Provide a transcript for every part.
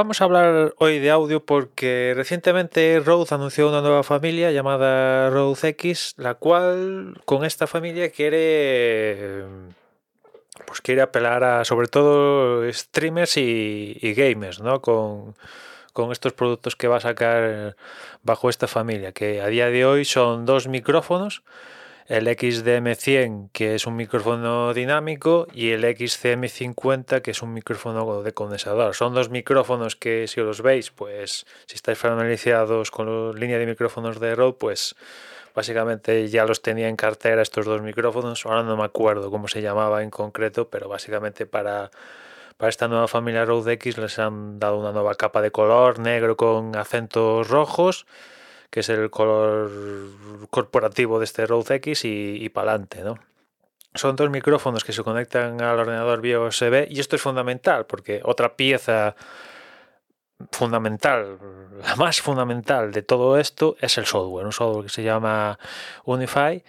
Vamos a hablar hoy de audio porque recientemente Rode anunció una nueva familia llamada Rode X, la cual con esta familia quiere pues quiere apelar a sobre todo streamers y, gamers, ¿no? Con, con estos productos que va a sacar bajo esta familia, que a día de hoy son dos micrófonos el XDM100, que es un micrófono dinámico, y el XCM50, que es un micrófono de condensador. Son dos micrófonos que, si os veis, pues si estáis familiarizados con la línea de micrófonos de Rode, pues básicamente ya los tenía en cartera estos dos micrófonos. Ahora no me acuerdo cómo se llamaba en concreto, pero básicamente para para esta nueva familia Rode X les han dado una nueva capa de color negro con acentos rojos que es el color corporativo de este Rode X y, y para adelante, ¿no? Son dos micrófonos que se conectan al ordenador vía USB y esto es fundamental porque otra pieza fundamental, la más fundamental de todo esto es el software, un software que se llama Unify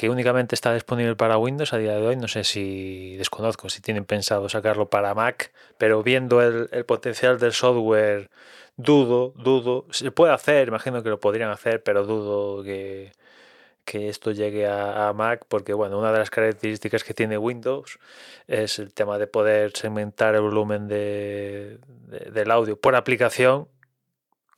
que únicamente está disponible para Windows a día de hoy. No sé si desconozco si tienen pensado sacarlo para Mac, pero viendo el, potencial del software dudo, dudo, se puede hacer, imagino que lo podrían hacer, pero dudo que, que esto llegue a, Mac, porque bueno, una de las características que tiene Windows es el tema de poder segmentar el volumen de, del audio por aplicación,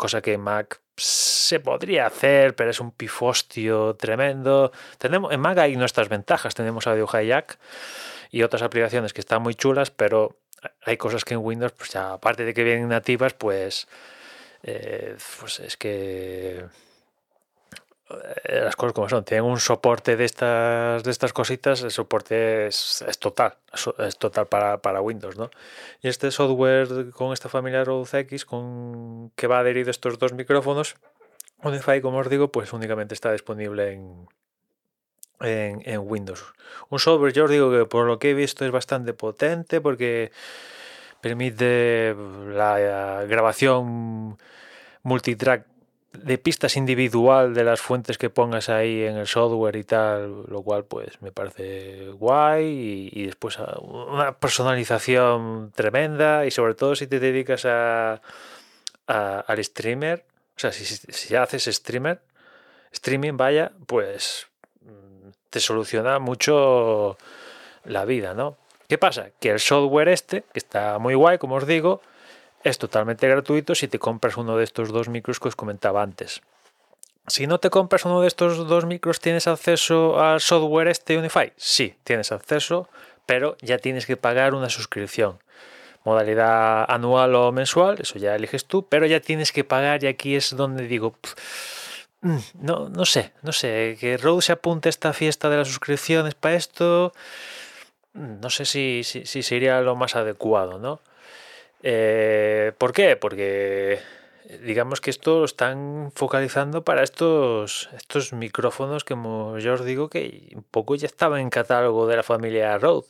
cosa que Mac se podría hacer, pero es un pifostio tremendo. Tenemos, en Mac hay nuestras ventajas, tenemos Audio Hijack y otras aplicaciones que están muy chulas, pero hay cosas que en Windows, pues aparte de que vienen nativas, pues, eh, pues es que las cosas como son, tienen un soporte de estas, de estas cositas, el soporte es, total, es total para, para, Windows, ¿no? Y este software con esta familia Rode X, con que va adherido estos dos micrófonos, Unify, como os digo, pues únicamente está disponible en, en, Windows. Un software, yo os digo que por lo que he visto es bastante potente porque permite la grabación multitrack de pistas individual de las fuentes que pongas ahí en el software y tal, lo cual pues me parece guay y, después ah, una personalización tremenda y sobre todo si te dedicas a, al streamer, o sea, si, si haces streamer, streaming, vaya, pues te soluciona mucho la vida, ¿no? ¿Qué pasa? Que el software este, que está muy guay, como os digo, es totalmente gratuito si te compras uno de estos dos micros que os comentaba antes. Si no te compras uno de estos dos micros, ¿tienes acceso al software este Unify? Sí, tienes acceso, pero ya tienes que pagar una suscripción. Modalidad anual o mensual, eso ya eliges tú, pero ya tienes que pagar y aquí es donde digo... Mm, no, no sé, no sé, que Rode se apunte esta fiesta de las suscripciones para esto, mm, no sé si, si, sería lo más adecuado, ¿no? Eh, ¿Por qué? Porque digamos que esto lo están focalizando para estos, estos micrófonos que yo os digo que un poco ya estaba en catálogo de la familia Rode.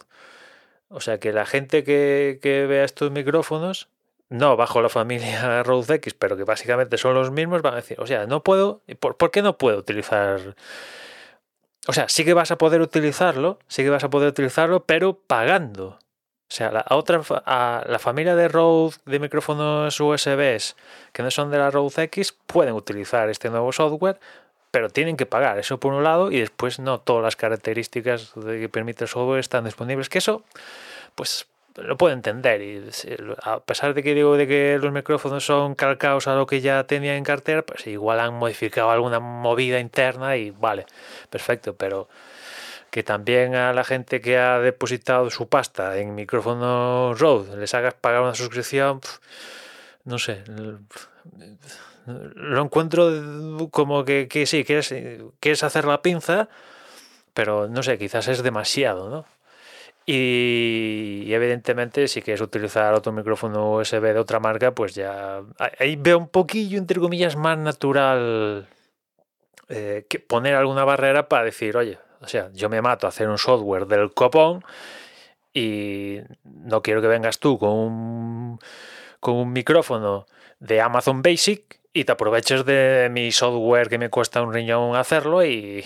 O sea que la gente que, que vea estos micrófonos no bajo la familia Rode X, pero que básicamente son los mismos, van a decir, o sea, no puedo, ¿por, ¿por qué no puedo utilizar? O sea, sí que vas a poder utilizarlo, sí que vas a poder utilizarlo, pero pagando. O sea, la otra, a la familia de Rode de micrófonos USBs que no son de la Rode X pueden utilizar este nuevo software, pero tienen que pagar eso por un lado y después no todas las características que permite el software están disponibles. Que eso, pues lo puedo entender a pesar de que digo de que los micrófonos son calcados a lo que ya tenía en cartera, pues igual han modificado alguna movida interna y vale, perfecto, pero que también a la gente que ha depositado su pasta en micrófono Rode les hagas pagar una suscripción, no sé, lo encuentro como que, que sí, quieres, quieres hacer la pinza, pero no sé, quizás es demasiado, ¿no? Y, evidentemente, si quieres utilizar otro micrófono USB de otra marca, pues ya ahí veo un poquillo, entre comillas, más natural eh, que poner alguna barrera para decir, oye, o sea, yo me mato a hacer un software del copón y no quiero que vengas tú con un, con un micrófono de Amazon Basic y te aproveches de mi software que me cuesta un riñón hacerlo y,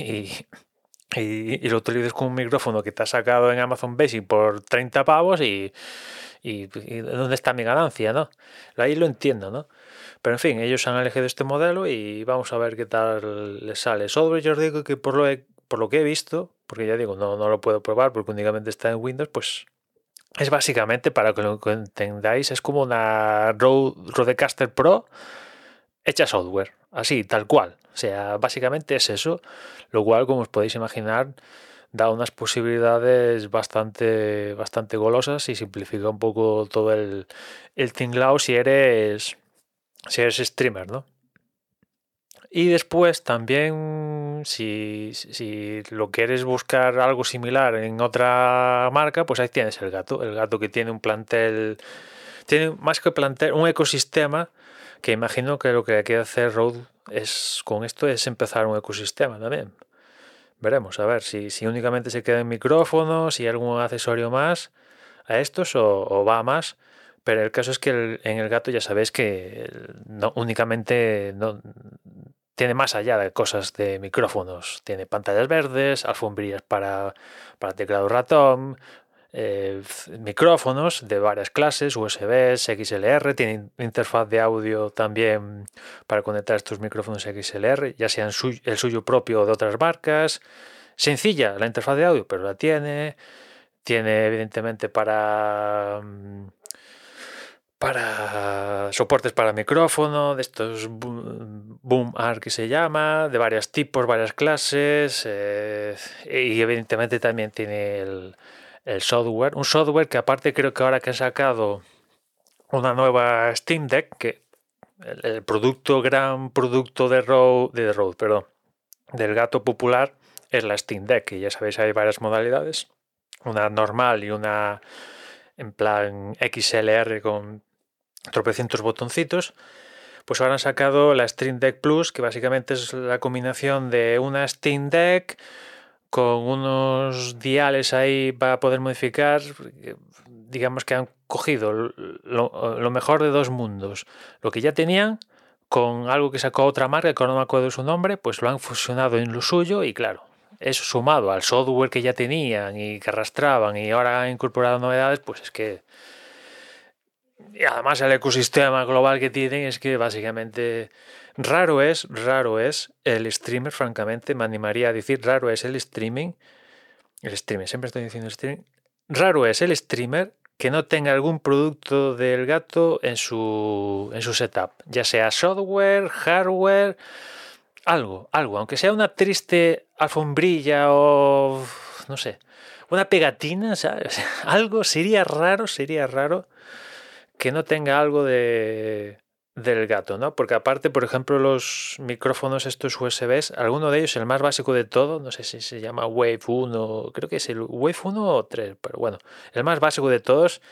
y, lo utilices con un micrófono que te ha sacado en Amazon Basic por 30 pavos y, y, ¿dónde está mi ganancia? ¿no? Ahí lo entiendo, ¿no? Pero en fin, ellos han elegido este modelo y vamos a ver qué tal les sale. Software, yo os digo que por lo, por lo que he visto, porque ya digo, no, no lo puedo probar porque únicamente está en Windows, pues es básicamente, para que lo entendáis, es como una Rodecaster Pro hecha software, así, tal cual. O sea, básicamente es eso, lo cual, como os podéis imaginar, da unas posibilidades bastante, bastante golosas y simplifica un poco todo el, el tinglao si eres, si eres streamer, ¿no? Y después también, si, si, lo quieres buscar algo similar en otra marca, pues ahí tienes el gato. El gato que tiene un plantel, tiene más que plantel, un ecosistema que imagino que lo que quiere hacer Rode es, con esto es empezar un ecosistema también. Veremos, a ver si, si únicamente se queda en micrófonos, si hay algún accesorio más a estos o, va más. Pero el caso es que en el gato ya sabéis que no únicamente no, tiene más allá de cosas de micrófonos. Tiene pantallas verdes, alfombrillas para, para teclado ratón, eh, micrófonos de varias clases, USB, XLR, tiene interfaz de audio también para conectar estos micrófonos XLR, ya sean el suyo propio o de otras marcas. Sencilla la interfaz de audio, pero la tiene. Tiene evidentemente para mm, para soportes para micrófono, de estos boom AR que se llama, de varios tipos, varias clases, eh, y evidentemente también tiene el, software, un software que aparte creo que ahora que ha sacado una nueva Steam Deck, que el, producto, gran producto de Rode, de Rode, perdón, del gato popular es la Steam Deck, y ya sabéis hay varias modalidades, una normal y una en plan XLR con tropecientos botoncitos, pues ahora han sacado la Steam Deck Plus, que básicamente es la combinación de una Steam Deck con unos diales ahí para poder modificar, digamos que han cogido lo, mejor de dos mundos, lo que ya tenían con algo que sacó otra marca, que no me acuerdo su nombre, pues lo han fusionado en lo suyo y claro, eso sumado al software que ya tenían y que arrastraban y ahora han incorporado novedades, pues es que y además el ecosistema global que tienen es que básicamente raro es, raro es el streamer, francamente, me animaría a decir, raro es el streaming, el streamer, siempre estoy diciendo streaming, raro es el streamer que no tenga algún producto del gato en su, en su setup, ya sea software, hardware, algo, algo, aunque sea una triste alfombrilla o no sé, una pegatina, ¿sabes? Algo sería raro, sería raro que no tenga algo de, del gato, ¿no? Porque aparte, por ejemplo, los micrófonos estos USBs, alguno de ellos, el más básico de todo, no sé si se llama Wave 1, creo que es el Wave 1 o 3, pero bueno, el más básico de todos,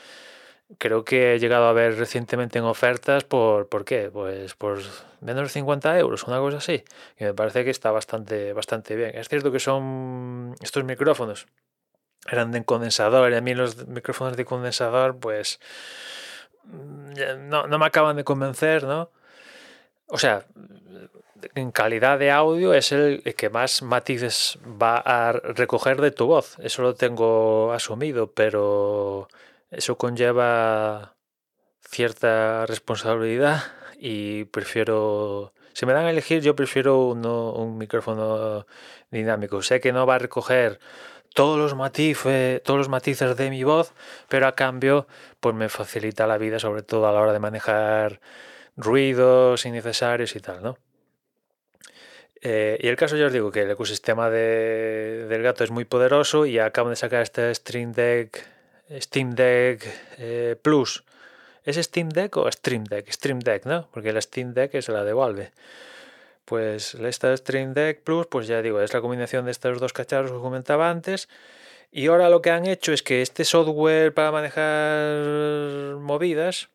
creo que he llegado a ver recientemente en ofertas por, ¿por qué? Pues por menos de 50 euros, una cosa así, y me parece que está bastante, bastante bien. Es cierto que son estos micrófonos, eran de condensador, y a mí los micrófonos de condensador, pues no, no me acaban de convencer, ¿no? O sea, en calidad de audio es el que más matices va a recoger de tu voz. Eso lo tengo asumido, pero eso conlleva cierta responsabilidad y prefiero... Si me dan a elegir, yo prefiero un micrófono dinámico. Sé que no va a recoger todos los matices, todos los matices de mi voz, pero a cambio pues me facilita la vida, sobre todo a la hora de manejar ruidos innecesarios y tal, ¿no? Eh, y el caso ya os digo que el ecosistema de, del gato es muy poderoso y acaban de sacar este Stream Deck, Steam Deck eh, Plus. ¿Es Steam Deck o Stream Deck? Stream Deck, ¿no? Porque la Steam Deck es la de Valve. Pues esta Stream Deck Plus, pues ya digo, es la combinación de estos dos cacharros que comentaba antes. Y ahora lo que han hecho es que este software para manejar movidas,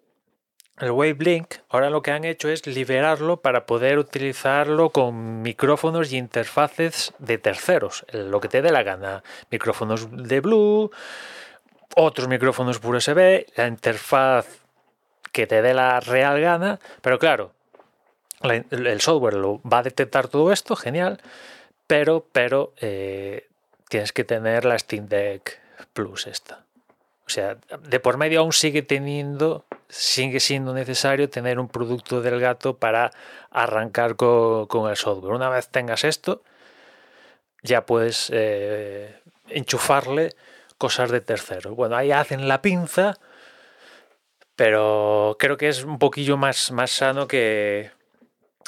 el WaveLink, ahora lo que han hecho es liberarlo para poder utilizarlo con micrófonos y interfaces de terceros, lo que te dé la gana. Micrófonos de Blue, otros micrófonos por USB, la interfaz que te dé la real gana, pero claro, el software lo va a detectar todo esto, genial, pero, pero eh, tienes que tener la Steam Deck Plus esta. O sea, de por medio aún sigue teniendo, sigue siendo necesario tener un producto del gato para arrancar con, el software. Una vez tengas esto, ya puedes eh, enchufarle cosas de tercero. Bueno, ahí hacen la pinza, pero creo que es un poquillo más, más sano que,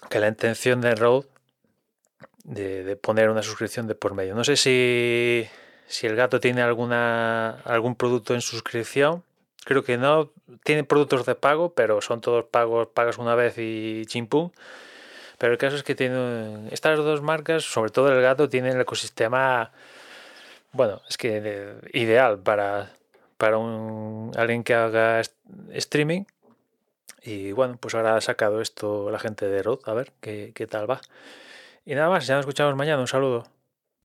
que la intención de Rode de, poner una suscripción de por medio. No sé si, si el gato tiene alguna, algún producto en suscripción. Creo que no. Tiene productos de pago, pero son todos pagos, pagas una vez y chimpum. Pero el caso es que tiene estas dos marcas, sobre todo el gato, tienen el ecosistema, bueno, es que ideal para, para un, alguien que haga streaming. Y bueno, pues ahora ha sacado esto la gente de Rode, a ver qué, qué tal va. Y nada más, ya nos escuchamos mañana. Un saludo.